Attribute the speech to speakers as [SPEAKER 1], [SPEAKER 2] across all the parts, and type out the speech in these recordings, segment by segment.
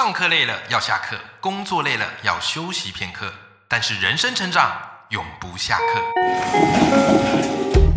[SPEAKER 1] 上课累了要下课，工作累了要休息片刻，但是人生成长永不下课。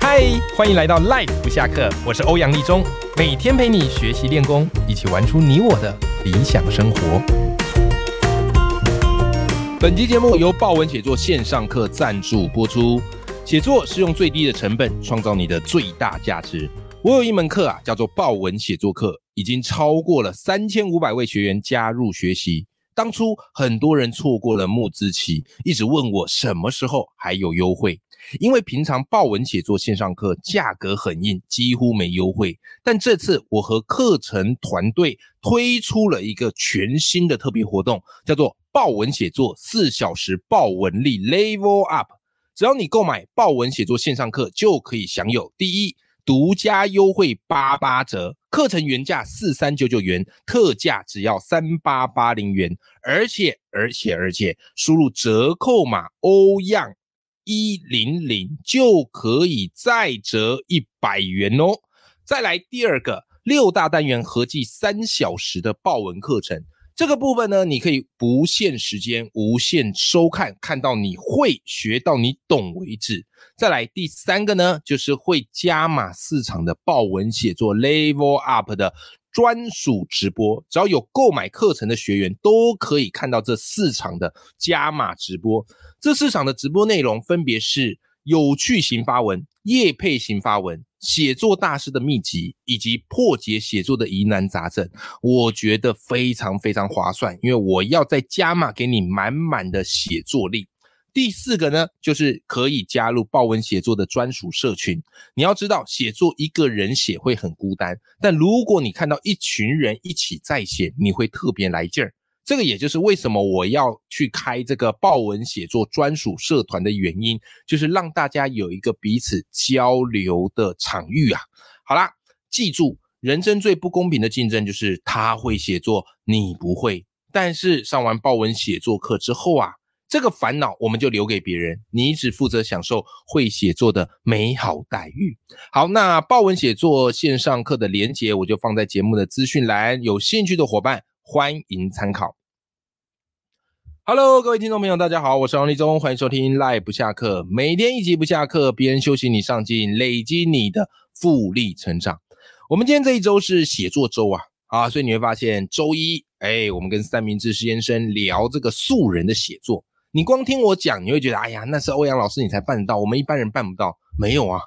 [SPEAKER 1] 嗨，欢迎来到 Life 不下课，我是欧阳立中，每天陪你学习练功，一起玩出你我的理想生活。本期节目由豹文写作线上课赞助播出。写作是用最低的成本创造你的最大价值。我有一门课啊，叫做豹文写作课，已经超过了三千五百位学员加入学习。当初很多人错过了募资期，一直问我什么时候还有优惠。因为平常豹文写作线上课价格很硬，几乎没优惠。但这次我和课程团队推出了一个全新的特别活动，叫做豹文写作四小时豹文力 Level Up。只要你购买豹文写作线上课，就可以享有第一独家优惠八八折，课程原价四三九九元，特价只要三八八零元，而且而且而且输入折扣码欧样一零零就可以再折一百元哦。再来第二个六大单元合计三小时的报文课程。这个部分呢，你可以不限时间、无限收看，看到你会学到你懂为止。再来第三个呢，就是会加码四场的豹文写作 Level Up 的专属直播，只要有购买课程的学员都可以看到这四场的加码直播。这四场的直播内容分别是有趣型发文、业配型发文。写作大师的秘籍以及破解写作的疑难杂症，我觉得非常非常划算，因为我要再加码给你满满的写作力。第四个呢，就是可以加入豹文写作的专属社群。你要知道，写作一个人写会很孤单，但如果你看到一群人一起在写，你会特别来劲儿。这个也就是为什么我要去开这个豹文写作专属社团的原因，就是让大家有一个彼此交流的场域啊。好啦，记住，人生最不公平的竞争就是他会写作，你不会。但是上完豹文写作课之后啊，这个烦恼我们就留给别人，你只负责享受会写作的美好待遇。好，那豹文写作线上课的连接我就放在节目的资讯栏，有兴趣的伙伴。欢迎参考。Hello，各位听众朋友，大家好，我是王立忠，欢迎收听 Live 不下课，每天一集不下课，别人休息你上进，累积你的复利成长。我们今天这一周是写作周啊，啊，所以你会发现周一，哎，我们跟三明治先生聊这个素人的写作。你光听我讲，你会觉得，哎呀，那是欧阳老师你才办得到，我们一般人办不到。没有啊。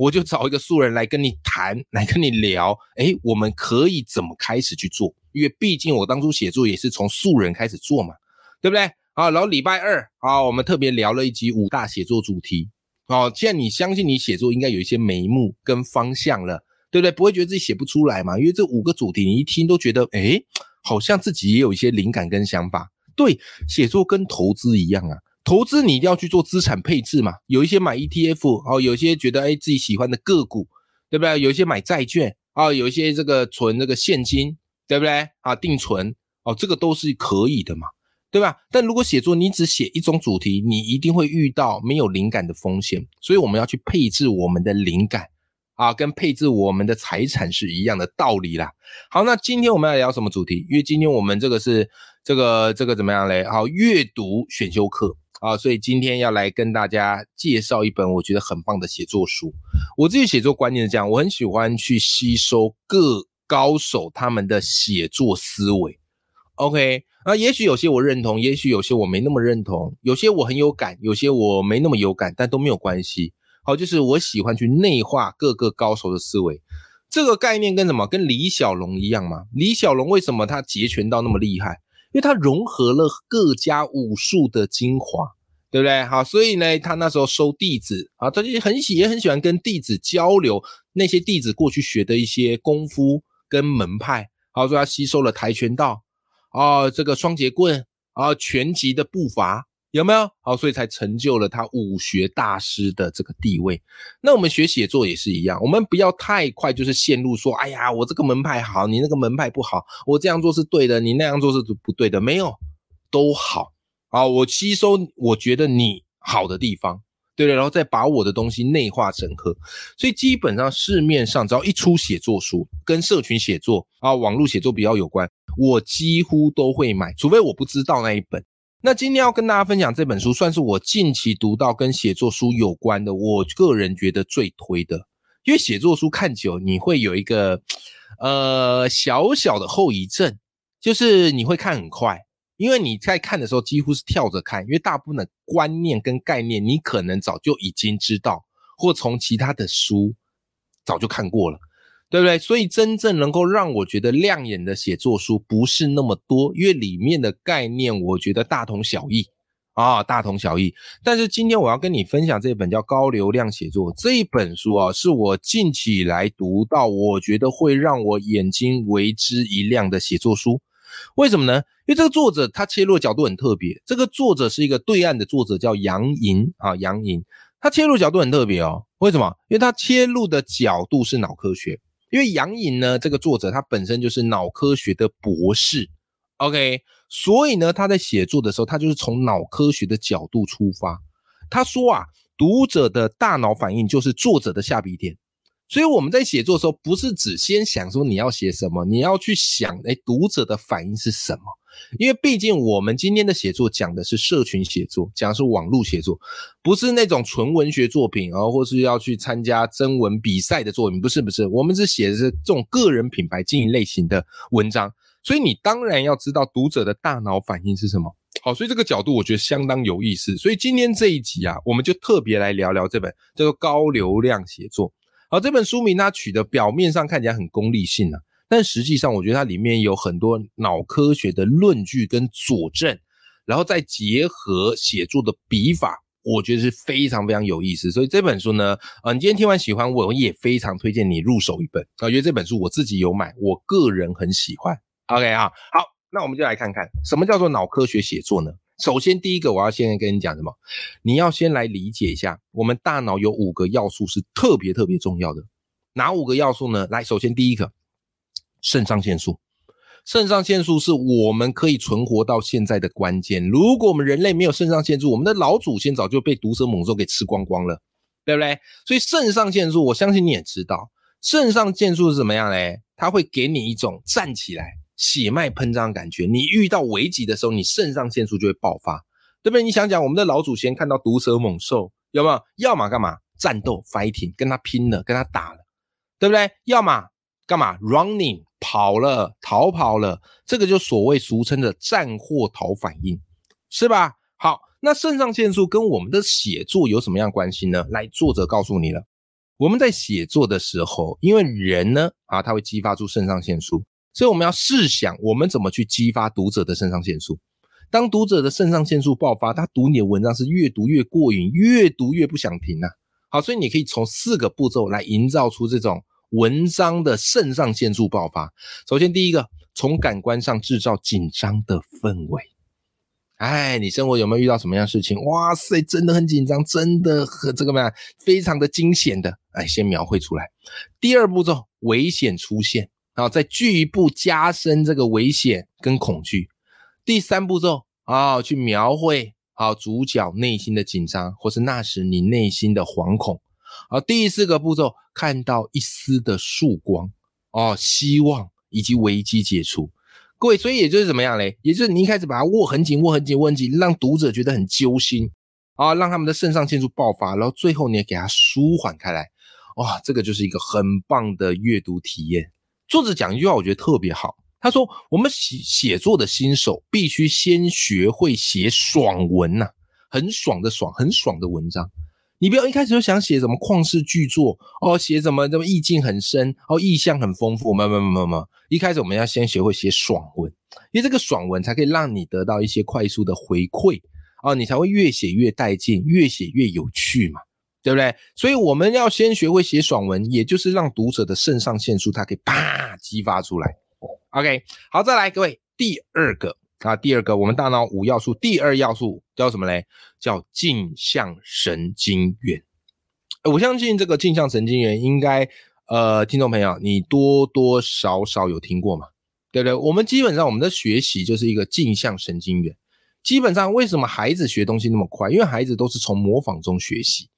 [SPEAKER 1] 我就找一个素人来跟你谈，来跟你聊，哎，我们可以怎么开始去做？因为毕竟我当初写作也是从素人开始做嘛，对不对？好，然后礼拜二啊，我们特别聊了一集五大写作主题。哦，现在你相信你写作应该有一些眉目跟方向了，对不对？不会觉得自己写不出来嘛？因为这五个主题你一听都觉得，哎，好像自己也有一些灵感跟想法。对，写作跟投资一样啊。投资你一定要去做资产配置嘛，有一些买 ETF 哦，有些觉得哎自己喜欢的个股，对不对？有一些买债券啊，有一些这个存这个现金，对不对？啊，定存哦，这个都是可以的嘛，对吧？但如果写作你只写一种主题，你一定会遇到没有灵感的风险，所以我们要去配置我们的灵感啊，跟配置我们的财产是一样的道理啦。好，那今天我们要聊什么主题？因为今天我们这个是这个这个怎么样嘞？好，阅读选修课。啊，所以今天要来跟大家介绍一本我觉得很棒的写作书。我自己写作观念是这样，我很喜欢去吸收各高手他们的写作思维。OK，啊，也许有些我认同，也许有些我没那么认同，有些我很有感，有些我没那么有感，但都没有关系。好，就是我喜欢去内化各个高手的思维。这个概念跟什么？跟李小龙一样嘛？李小龙为什么他截拳道那么厉害？因为他融合了各家武术的精华，对不对？好，所以呢，他那时候收弟子啊，他就很喜也很喜欢跟弟子交流那些弟子过去学的一些功夫跟门派。好，说他吸收了跆拳道啊，这个双截棍啊，拳击的步伐。有没有好，所以才成就了他武学大师的这个地位。那我们学写作也是一样，我们不要太快就是陷入说，哎呀，我这个门派好，你那个门派不好，我这样做是对的，你那样做是不对的，没有，都好啊。我吸收我觉得你好的地方，对了，然后再把我的东西内化整合。所以基本上市面上只要一出写作书，跟社群写作啊、网络写作比较有关。我几乎都会买，除非我不知道那一本。那今天要跟大家分享这本书，算是我近期读到跟写作书有关的，我个人觉得最推的。因为写作书看久，你会有一个 呃小小的后遗症，就是你会看很快，因为你在看的时候几乎是跳着看，因为大部分的观念跟概念你可能早就已经知道，或从其他的书早就看过了。对不对？所以真正能够让我觉得亮眼的写作书不是那么多，因为里面的概念我觉得大同小异啊，大同小异。但是今天我要跟你分享这本叫《高流量写作》这一本书啊，是我近期以来读到我觉得会让我眼睛为之一亮的写作书。为什么呢？因为这个作者他切入的角度很特别。这个作者是一个对岸的作者，叫杨莹啊，杨莹。他切入角度很特别哦。为什么？因为他切入的角度是脑科学。因为杨颖呢，这个作者他本身就是脑科学的博士，OK，所以呢，他在写作的时候，他就是从脑科学的角度出发。他说啊，读者的大脑反应就是作者的下笔点。所以我们在写作的时候，不是只先想说你要写什么，你要去想，哎，读者的反应是什么？因为毕竟我们今天的写作讲的是社群写作，讲的是网络写作，不是那种纯文学作品啊，或是要去参加征文比赛的作品，不是不是，我们是写的是这种个人品牌经营类型的文章。所以你当然要知道读者的大脑反应是什么。好，所以这个角度我觉得相当有意思。所以今天这一集啊，我们就特别来聊聊这本叫做《高流量写作》。好，这本书名它取的表面上看起来很功利性啊，但实际上我觉得它里面有很多脑科学的论据跟佐证，然后再结合写作的笔法，我觉得是非常非常有意思。所以这本书呢，呃，你今天听完喜欢，我也非常推荐你入手一本啊，因为这本书我自己有买，我个人很喜欢。OK 啊，好，那我们就来看看什么叫做脑科学写作呢？首先，第一个我要先跟你讲什么？你要先来理解一下，我们大脑有五个要素是特别特别重要的。哪五个要素呢？来，首先第一个，肾上腺素。肾上腺素是我们可以存活到现在的关键。如果我们人类没有肾上腺素，我们的老祖先早就被毒蛇猛兽给吃光光了，对不对？所以肾上腺素，我相信你也知道，肾上腺素是怎么样嘞？它会给你一种站起来。血脉喷张感觉，你遇到危急的时候，你肾上腺素就会爆发，对不对？你想想，我们的老祖先看到毒蛇猛兽，有没有？要么干嘛？战斗，fighting，跟他拼了，跟他打了，对不对？要么干嘛？running，跑了，逃跑了，这个就所谓俗称的战或逃反应，是吧？好，那肾上腺素跟我们的写作有什么样关系呢？来，作者告诉你了，我们在写作的时候，因为人呢，啊，他会激发出肾上腺素。所以我们要试想，我们怎么去激发读者的肾上腺素？当读者的肾上腺素爆发，他读你的文章是越读越过瘾，越读越不想停啊！好，所以你可以从四个步骤来营造出这种文章的肾上腺素爆发。首先，第一个，从感官上制造紧张的氛围。哎，你生活有没有遇到什么样事情？哇塞，真的很紧张，真的很这个嘛，非常的惊险的。哎，先描绘出来。第二步骤，危险出现。然后再进一步加深这个危险跟恐惧。第三步骤啊，去描绘好主角内心的紧张，或是那时你内心的惶恐。啊，第四个步骤，看到一丝的曙光哦，希望以及危机解除。各位，所以也就是怎么样嘞？也就是你一开始把它握很紧，握很紧，握很紧，让读者觉得很揪心啊，让他们的肾上腺素爆发，然后最后你也给他舒缓开来。哇，这个就是一个很棒的阅读体验。作者讲一句话，我觉得特别好。他说：“我们写写作的新手必须先学会写爽文呐，很爽的爽，很爽的文章。你不要一开始就想写什么旷世巨作哦，写什么什么意境很深哦，意象很丰富。没有没没没没，一开始我们要先学会写爽文，因为这个爽文才可以让你得到一些快速的回馈哦，你才会越写越带劲，越写越有趣嘛。”对不对？所以我们要先学会写爽文，也就是让读者的肾上腺素它可以啪激发出来。OK，好，再来各位，第二个啊，第二个我们大脑五要素，第二要素叫什么嘞？叫镜像神经元。我相信这个镜像神经元应该呃，听众朋友你多多少少有听过嘛？对不对？我们基本上我们的学习就是一个镜像神经元。基本上为什么孩子学东西那么快？因为孩子都是从模仿中学习。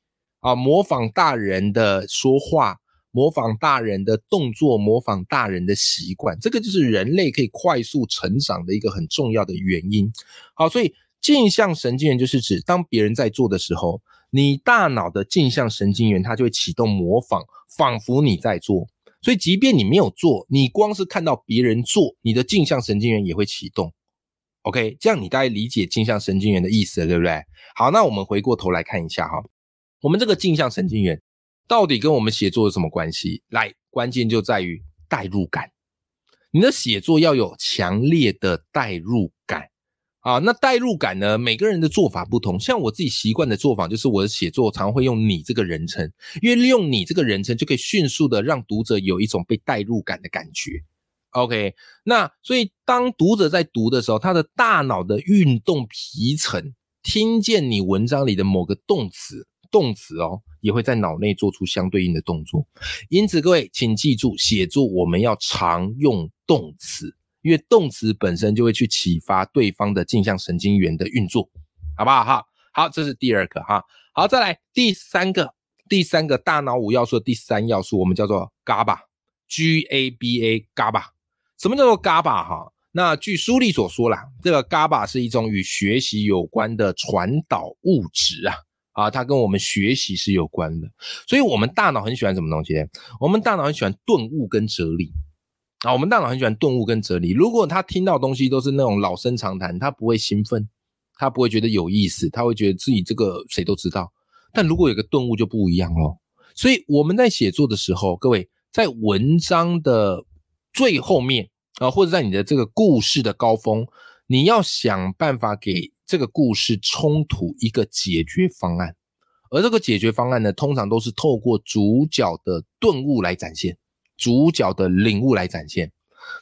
[SPEAKER 1] 啊，模仿大人的说话，模仿大人的动作，模仿大人的习惯，这个就是人类可以快速成长的一个很重要的原因。好，所以镜像神经元就是指当别人在做的时候，你大脑的镜像神经元它就会启动模仿，仿佛你在做。所以即便你没有做，你光是看到别人做，你的镜像神经元也会启动。OK，这样你大概理解镜像神经元的意思了，对不对？好，那我们回过头来看一下哈，我们这个镜像神经元到底跟我们写作有什么关系？来，关键就在于代入感。你的写作要有强烈的代入感啊。那代入感呢，每个人的做法不同。像我自己习惯的做法，就是我的写作常会用“你”这个人称，因为利用“你”这个人称，就可以迅速的让读者有一种被代入感的感觉。OK，那所以当读者在读的时候，他的大脑的运动皮层听见你文章里的某个动词，动词哦，也会在脑内做出相对应的动作。因此，各位请记住，写作我们要常用动词，因为动词本身就会去启发对方的镜像神经元的运作，好不好？哈，好，这是第二个哈。好，再来第三个，第三个大脑五要素的第三要素，我们叫做 GABA，G A B A GABA。什么叫做 GABA 哈？那据书里所说啦，这个 GABA 是一种与学习有关的传导物质啊啊，它跟我们学习是有关的。所以，我们大脑很喜欢什么东西？我们大脑很喜欢顿悟跟哲理啊。我们大脑很喜欢顿悟跟哲理。如果他听到东西都是那种老生常谈，他不会兴奋，他不会觉得有意思，他会觉得自己这个谁都知道。但如果有个顿悟就不一样喽。所以我们在写作的时候，各位在文章的最后面。啊，或者在你的这个故事的高峰，你要想办法给这个故事冲突一个解决方案，而这个解决方案呢，通常都是透过主角的顿悟来展现，主角的领悟来展现。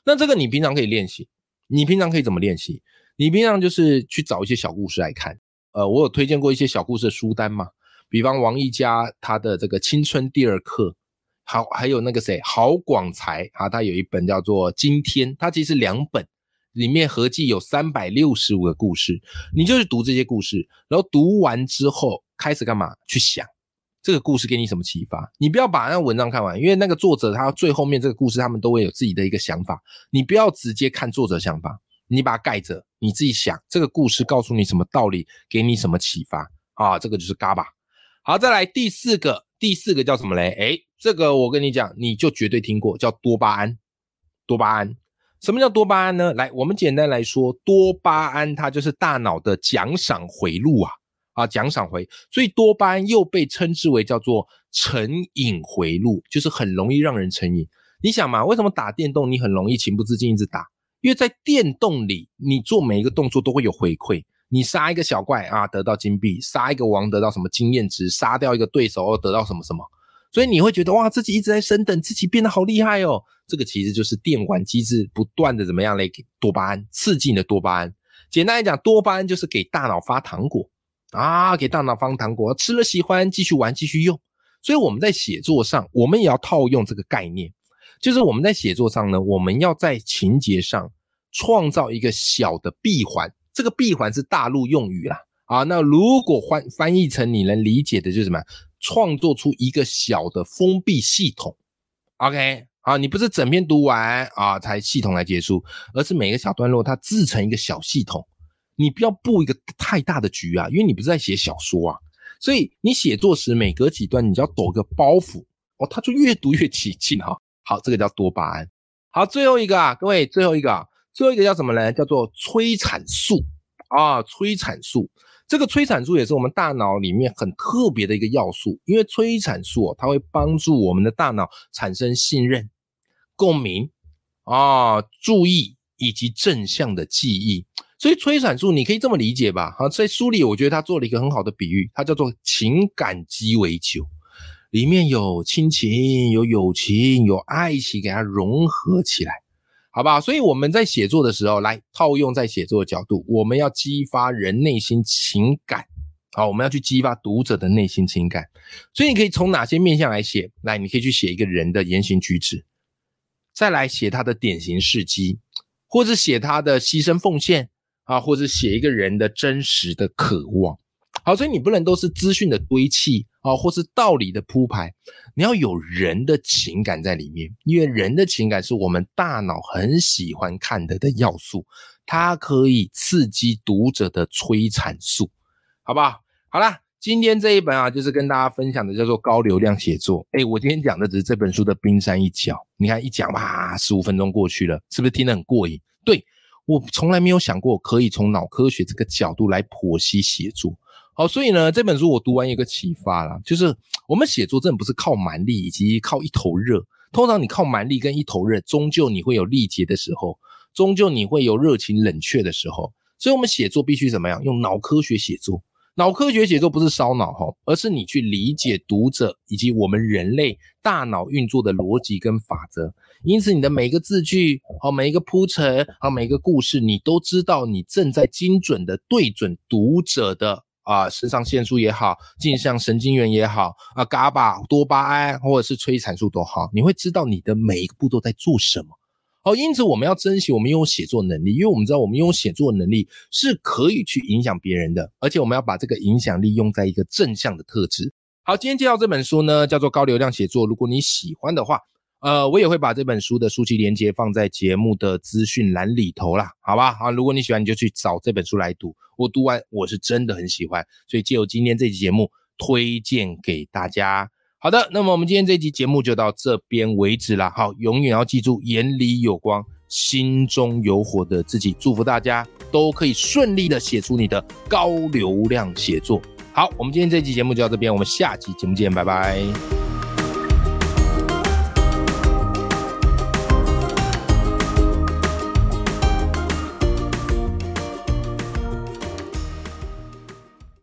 [SPEAKER 1] 那这个你平常可以练习，你平常可以怎么练习？你平常就是去找一些小故事来看。呃，我有推荐过一些小故事的书单嘛，比方王一佳他的这个青春第二课。好，还有那个谁，郝广才啊，他有一本叫做《今天》，他其实两本，里面合计有三百六十五个故事。你就是读这些故事，然后读完之后开始干嘛？去想这个故事给你什么启发？你不要把那文章看完，因为那个作者他最后面这个故事，他们都会有自己的一个想法。你不要直接看作者想法，你把它盖着，你自己想这个故事告诉你什么道理，给你什么启发啊？这个就是嘎巴。好，再来第四个，第四个叫什么嘞？哎。这个我跟你讲，你就绝对听过，叫多巴胺。多巴胺，什么叫多巴胺呢？来，我们简单来说，多巴胺它就是大脑的奖赏回路啊啊，奖赏回，所以多巴胺又被称之为叫做成瘾回路，就是很容易让人成瘾。你想嘛，为什么打电动你很容易情不自禁一直打？因为在电动里，你做每一个动作都会有回馈。你杀一个小怪啊，得到金币；杀一个王，得到什么经验值；杀掉一个对手，又得到什么什么。所以你会觉得哇，自己一直在升等，自己变得好厉害哦。这个其实就是电玩机制不断的怎么样来给多巴胺刺激你的多巴胺。简单来讲，多巴胺就是给大脑发糖果啊，给大脑发糖果，吃了喜欢继续玩继续用。所以我们在写作上，我们也要套用这个概念，就是我们在写作上呢，我们要在情节上创造一个小的闭环。这个闭环是大陆用语啦啊。那如果翻翻译成你能理解的，就是什么？创作出一个小的封闭系统，OK，好，你不是整篇读完啊才系统来结束，而是每个小段落它自成一个小系统，你不要布一个太大的局啊，因为你不是在写小说啊，所以你写作时每隔几段你就要抖个包袱哦，它就越读越起劲哈。好，这个叫多巴胺。好，最后一个啊，各位最后一个啊，最后一个叫什么呢？叫做催产素啊，催产素。这个催产素也是我们大脑里面很特别的一个要素，因为催产素哦它会帮助我们的大脑产生信任、共鸣啊、注意以及正向的记忆。所以催产素你可以这么理解吧？好，在书里我觉得他做了一个很好的比喻，它叫做情感鸡尾酒，里面有亲情、有友情、有爱情，给它融合起来。好不好？所以我们在写作的时候，来套用在写作的角度，我们要激发人内心情感，好，我们要去激发读者的内心情感。所以你可以从哪些面向来写？来，你可以去写一个人的言行举止，再来写他的典型事迹，或者写他的牺牲奉献啊，或者写一个人的真实的渴望。好，所以你不能都是资讯的堆砌啊，或是道理的铺排，你要有人的情感在里面，因为人的情感是我们大脑很喜欢看的的要素，它可以刺激读者的催产素，好不好？好啦，今天这一本啊，就是跟大家分享的叫做高流量写作。哎，我今天讲的只是这本书的冰山一角，你看一讲哇，十五分钟过去了，是不是听得很过瘾？对我从来没有想过可以从脑科学这个角度来剖析写作。好，所以呢，这本书我读完一个启发啦，就是我们写作真的不是靠蛮力以及靠一头热。通常你靠蛮力跟一头热，终究你会有力竭的时候，终究你会有热情冷却的时候。所以，我们写作必须怎么样？用脑科学写作。脑科学写作不是烧脑哈，而是你去理解读者以及我们人类大脑运作的逻辑跟法则。因此，你的每一个字句，好每一个铺陈，好每一个故事，你都知道你正在精准的对准读者的。啊，肾上腺素也好，镜像神经元也好，啊，伽巴、多巴胺或者是催产素都好，你会知道你的每一个步骤在做什么。哦，因此我们要珍惜我们拥有写作能力，因为我们知道我们拥有写作能力是可以去影响别人的，而且我们要把这个影响力用在一个正向的特质。好，今天介绍这本书呢，叫做《高流量写作》，如果你喜欢的话。呃，我也会把这本书的书籍连接放在节目的资讯栏里头啦，好吧？好，如果你喜欢，你就去找这本书来读。我读完，我是真的很喜欢，所以借由今天这期节目推荐给大家。好的，那么我们今天这期节目就到这边为止了。好，永远要记住，眼里有光，心中有火的自己。祝福大家都可以顺利的写出你的高流量写作。好，我们今天这期节目就到这边，我们下期节目见，拜拜。